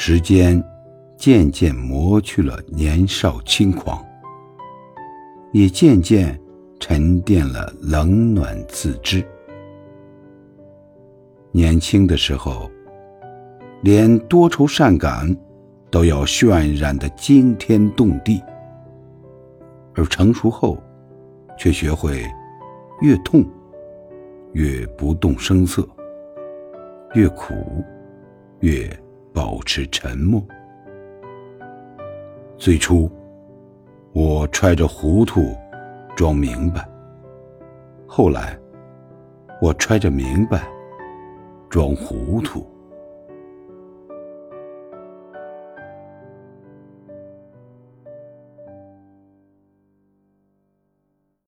时间渐渐磨去了年少轻狂，也渐渐沉淀了冷暖自知。年轻的时候，连多愁善感都要渲染的惊天动地；而成熟后，却学会越痛越不动声色，越苦越。保持沉默。最初，我揣着糊涂装明白；后来，我揣着明白装糊涂。